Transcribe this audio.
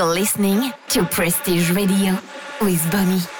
You're listening to Prestige Radio with Bonnie.